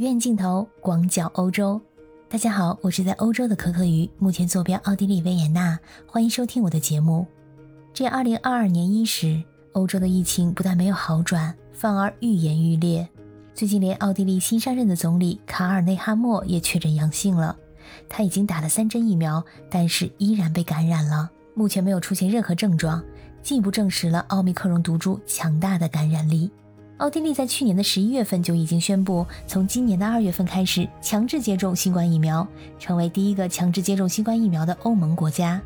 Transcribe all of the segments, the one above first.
远镜头广角欧洲，大家好，我是在欧洲的可可鱼，目前坐标奥地利维也纳，欢迎收听我的节目。这二零二二年伊始，欧洲的疫情不但没有好转，反而愈演愈烈。最近连奥地利新上任的总理卡尔内哈默也确诊阳性了，他已经打了三针疫苗，但是依然被感染了，目前没有出现任何症状。进一步证实了奥密克戎毒株强大的感染力。奥地利在去年的十一月份就已经宣布，从今年的二月份开始强制接种新冠疫苗，成为第一个强制接种新冠疫苗的欧盟国家。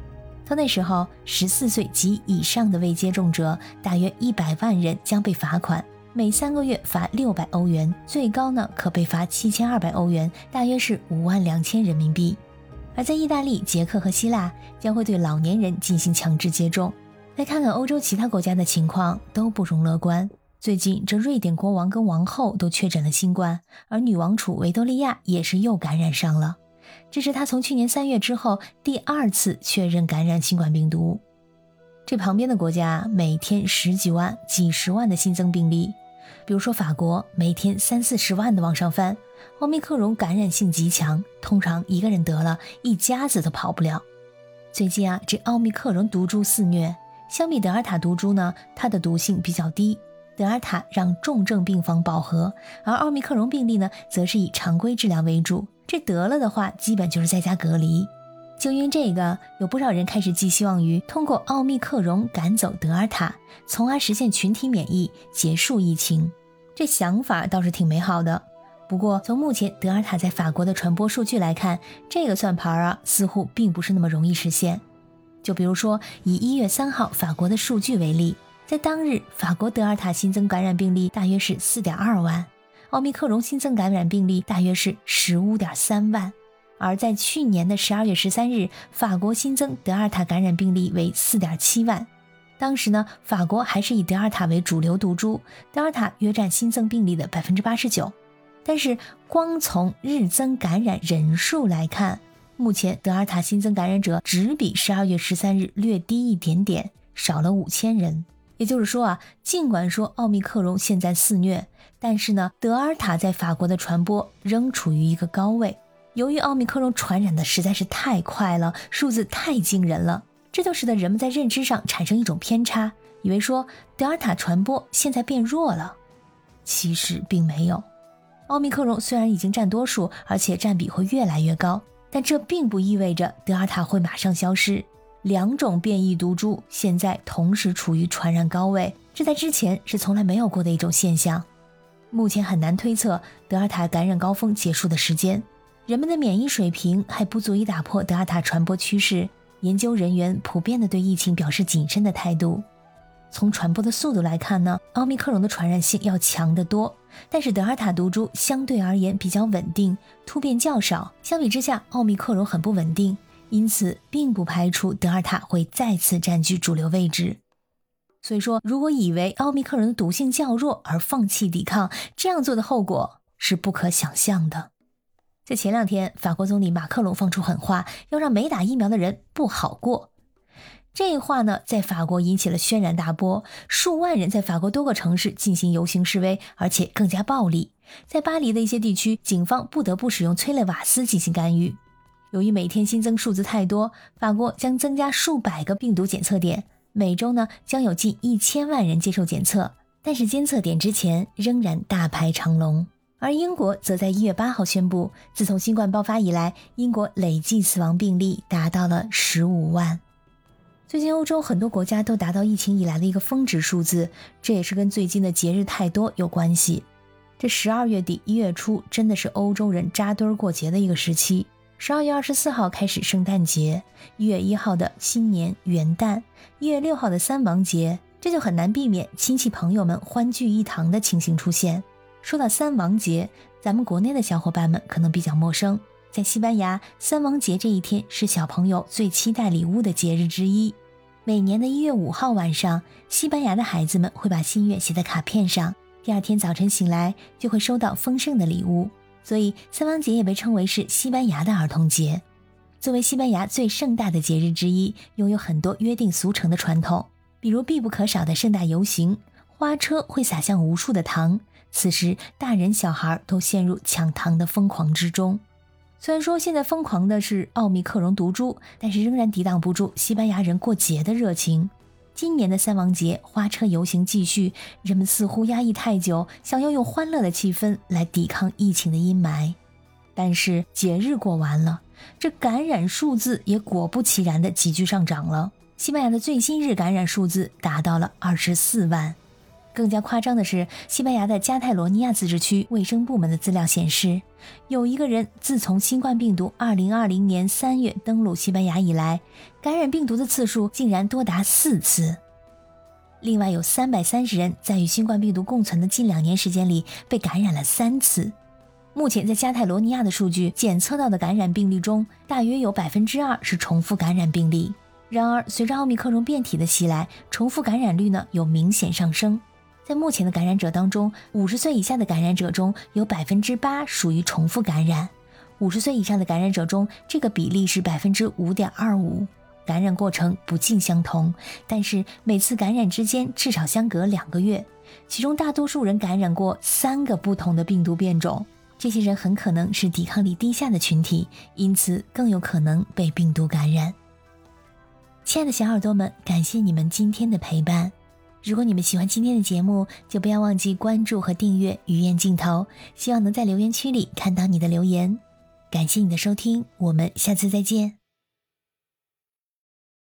到那时候，十四岁及以上的未接种者大约一百万人将被罚款，每三个月罚六百欧元，最高呢可被罚七千二百欧元，大约是五万两千人民币。而在意大利、捷克和希腊，将会对老年人进行强制接种。再看看欧洲其他国家的情况，都不容乐观。最近，这瑞典国王跟王后都确诊了新冠，而女王储维多利亚也是又感染上了。这是她从去年三月之后第二次确认感染新冠病毒。这旁边的国家每天十几万、几十万的新增病例，比如说法国，每天三四十万的往上翻。奥密克戎感染性极强，通常一个人得了一家子都跑不了。最近啊，这奥密克戎毒株肆虐。相比德尔塔毒株呢，它的毒性比较低。德尔塔让重症病房饱和，而奥密克戎病例呢，则是以常规治疗为主。这得了的话，基本就是在家隔离。就因这个，有不少人开始寄希望于通过奥密克戎赶走德尔塔，从而实现群体免疫，结束疫情。这想法倒是挺美好的。不过，从目前德尔塔在法国的传播数据来看，这个算盘啊，似乎并不是那么容易实现。就比如说，以一月三号法国的数据为例，在当日，法国德尔塔新增感染病例大约是四点二万，奥密克戎新增感染病例大约是十五点三万。而在去年的十二月十三日，法国新增德尔塔感染病例为四点七万，当时呢，法国还是以德尔塔为主流毒株，德尔塔约占新增病例的百分之八十九。但是，光从日增感染人数来看，目前德尔塔新增感染者只比十二月十三日略低一点点，少了五千人。也就是说啊，尽管说奥密克戎现在肆虐，但是呢，德尔塔在法国的传播仍处于一个高位。由于奥密克戎传染的实在是太快了，数字太惊人了，这就使得人们在认知上产生一种偏差，以为说德尔塔传播现在变弱了。其实并没有，奥密克戎虽然已经占多数，而且占比会越来越高。但这并不意味着德尔塔会马上消失。两种变异毒株现在同时处于传染高位，这在之前是从来没有过的一种现象。目前很难推测德尔塔感染高峰结束的时间，人们的免疫水平还不足以打破德尔塔传播趋势。研究人员普遍的对疫情表示谨慎的态度。从传播的速度来看呢，奥密克戎的传染性要强得多。但是德尔塔毒株相对而言比较稳定，突变较少。相比之下，奥密克戎很不稳定，因此并不排除德尔塔会再次占据主流位置。所以说，如果以为奥密克戎的毒性较弱而放弃抵抗，这样做的后果是不可想象的。在前两天，法国总理马克龙放出狠话，要让没打疫苗的人不好过。这话呢，在法国引起了轩然大波，数万人在法国多个城市进行游行示威，而且更加暴力。在巴黎的一些地区，警方不得不使用催泪瓦斯进行干预。由于每天新增数字太多，法国将增加数百个病毒检测点，每周呢将有近一千万人接受检测。但是监测点之前仍然大排长龙。而英国则在一月八号宣布，自从新冠爆发以来，英国累计死亡病例达到了十五万。最近欧洲很多国家都达到疫情以来的一个峰值数字，这也是跟最近的节日太多有关系。这十二月底一月初真的是欧洲人扎堆儿过节的一个时期。十二月二十四号开始圣诞节，一月一号的新年元旦，一月六号的三王节，这就很难避免亲戚朋友们欢聚一堂的情形出现。说到三王节，咱们国内的小伙伴们可能比较陌生，在西班牙，三王节这一天是小朋友最期待礼物的节日之一。每年的一月五号晚上，西班牙的孩子们会把心愿写在卡片上，第二天早晨醒来就会收到丰盛的礼物。所以，三王节也被称为是西班牙的儿童节。作为西班牙最盛大的节日之一，拥有很多约定俗成的传统，比如必不可少的盛大游行、花车会洒向无数的糖，此时大人小孩都陷入抢糖的疯狂之中。虽然说现在疯狂的是奥密克戎毒株，但是仍然抵挡不住西班牙人过节的热情。今年的三王节花车游行继续，人们似乎压抑太久，想要用欢乐的气氛来抵抗疫情的阴霾。但是节日过完了，这感染数字也果不其然的急剧上涨了。西班牙的最新日感染数字达到了二十四万。更加夸张的是，西班牙的加泰罗尼亚自治区卫生部门的资料显示，有一个人自从新冠病毒2020年3月登陆西班牙以来，感染病毒的次数竟然多达四次。另外有330人在与新冠病毒共存的近两年时间里被感染了三次。目前在加泰罗尼亚的数据检测到的感染病例中，大约有百分之二是重复感染病例。然而，随着奥密克戎变体的袭来，重复感染率呢有明显上升。在目前的感染者当中，五十岁以下的感染者中有百分之八属于重复感染，五十岁以上的感染者中，这个比例是百分之五点二五。感染过程不尽相同，但是每次感染之间至少相隔两个月，其中大多数人感染过三个不同的病毒变种。这些人很可能是抵抗力低下的群体，因此更有可能被病毒感染。亲爱的小耳朵们，感谢你们今天的陪伴。如果你们喜欢今天的节目，就不要忘记关注和订阅鱼言镜头。希望能在留言区里看到你的留言。感谢你的收听，我们下次再见。